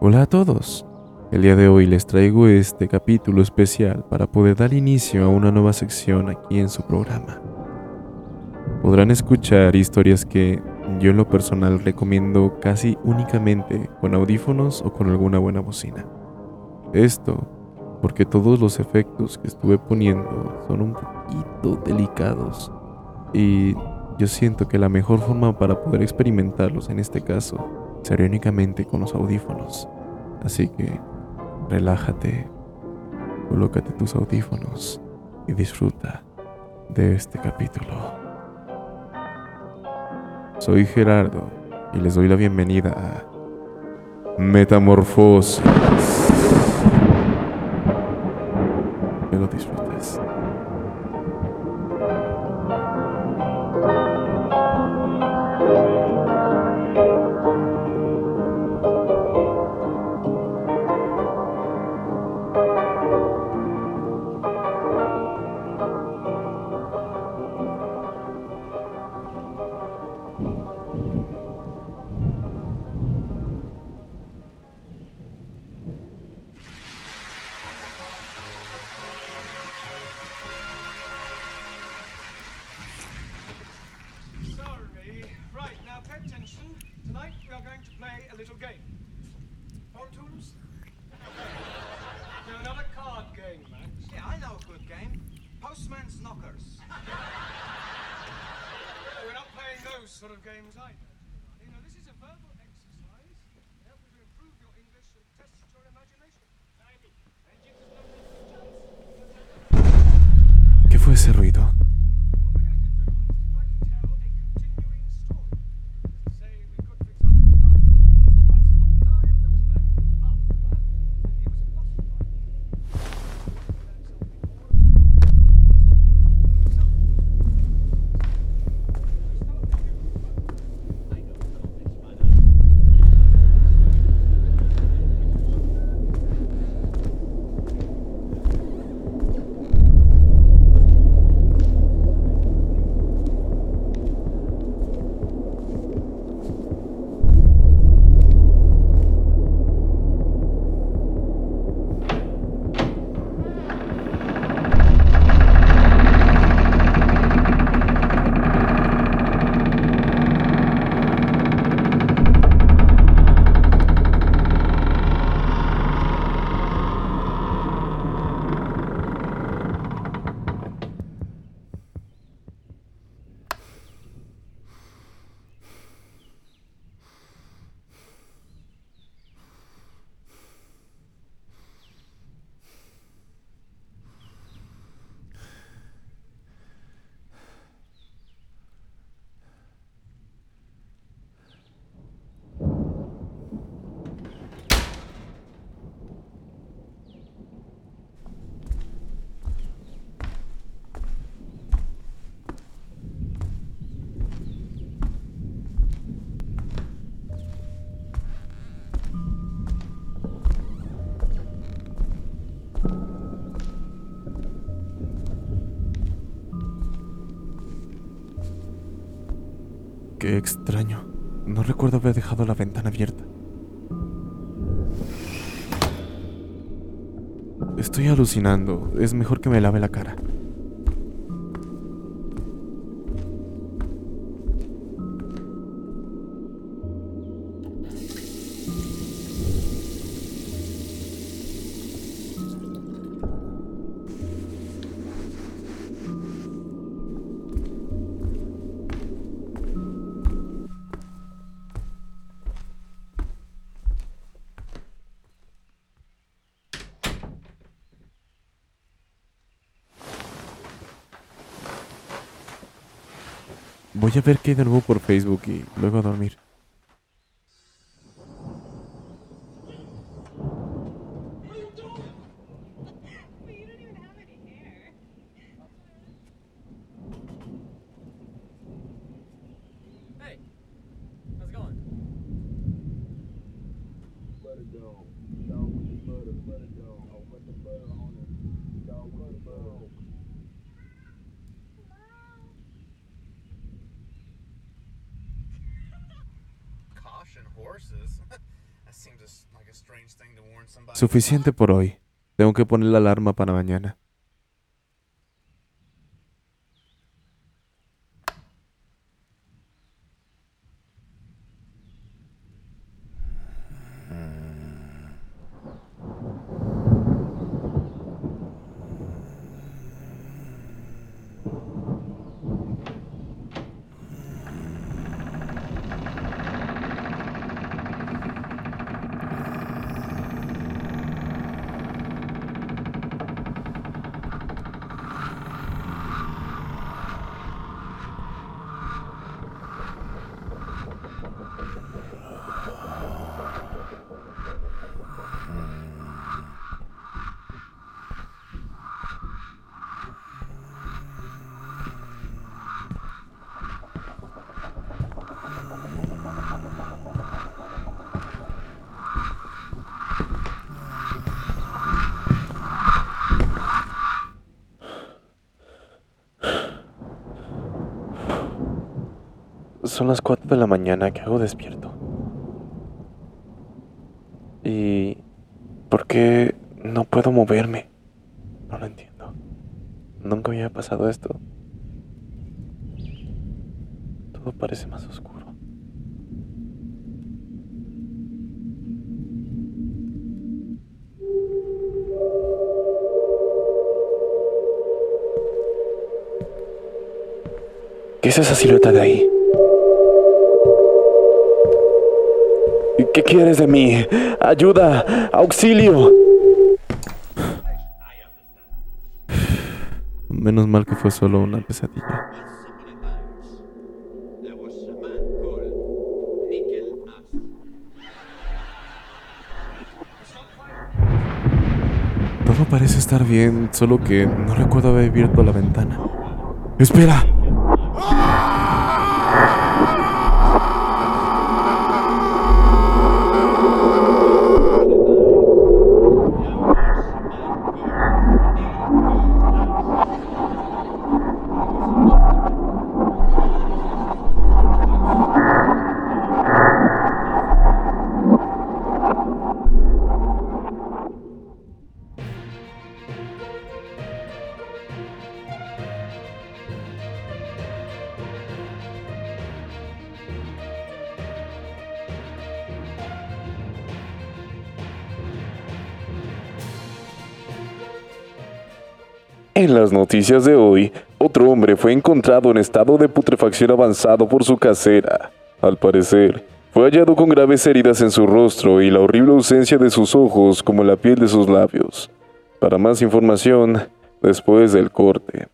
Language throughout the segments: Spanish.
Hola a todos. El día de hoy les traigo este capítulo especial para poder dar inicio a una nueva sección aquí en su programa. Podrán escuchar historias que yo en lo personal recomiendo casi únicamente con audífonos o con alguna buena bocina. Esto porque todos los efectos que estuve poniendo son un poquito delicados y yo siento que la mejor forma para poder experimentarlos en este caso sería únicamente con los audífonos. Así que relájate, colócate tus audífonos y disfruta de este capítulo. Soy Gerardo y les doy la bienvenida a Metamorfosis. Attention. Tonight we are going to play a little game. Phone tools? no, not a card game, Max. Yeah, I know a good game. Postman's Knockers. No, we're not playing those sort of games either. Qué extraño. No recuerdo haber dejado la ventana abierta. Estoy alucinando. Es mejor que me lave la cara. Voy a ver qué hay de nuevo por Facebook y luego a dormir. Suficiente por hoy. Tengo que poner la alarma para mañana. Son las 4 de la mañana que hago despierto. ¿Y por qué no puedo moverme? No lo entiendo. Nunca había pasado esto. Todo parece más oscuro. ¿Qué es esa silueta de ahí? ¿Qué quieres de mí? ¡Ayuda! ¡Auxilio! Menos mal que fue solo una pesadilla. Todo parece estar bien, solo que no recuerdo haber abierto la ventana. ¡Espera! En las noticias de hoy, otro hombre fue encontrado en estado de putrefacción avanzado por su casera. Al parecer, fue hallado con graves heridas en su rostro y la horrible ausencia de sus ojos como la piel de sus labios. Para más información, después del corte.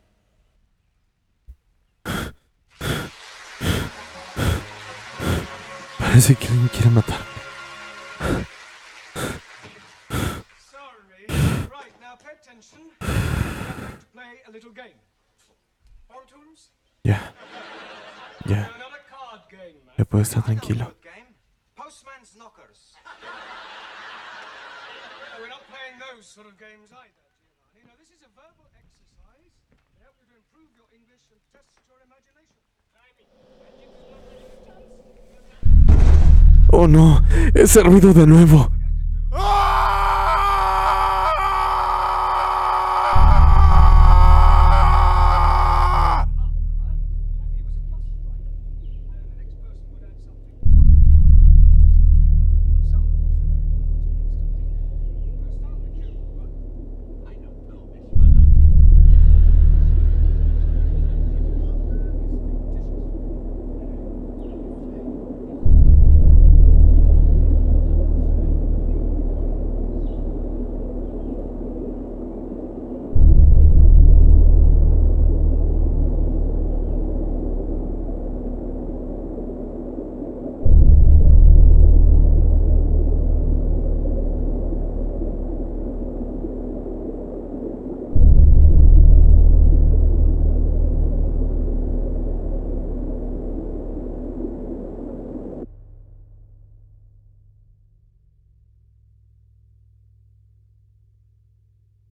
Parece que alguien quiere matarme. Your English and test your imagination. Oh no, ese ruido de nuevo.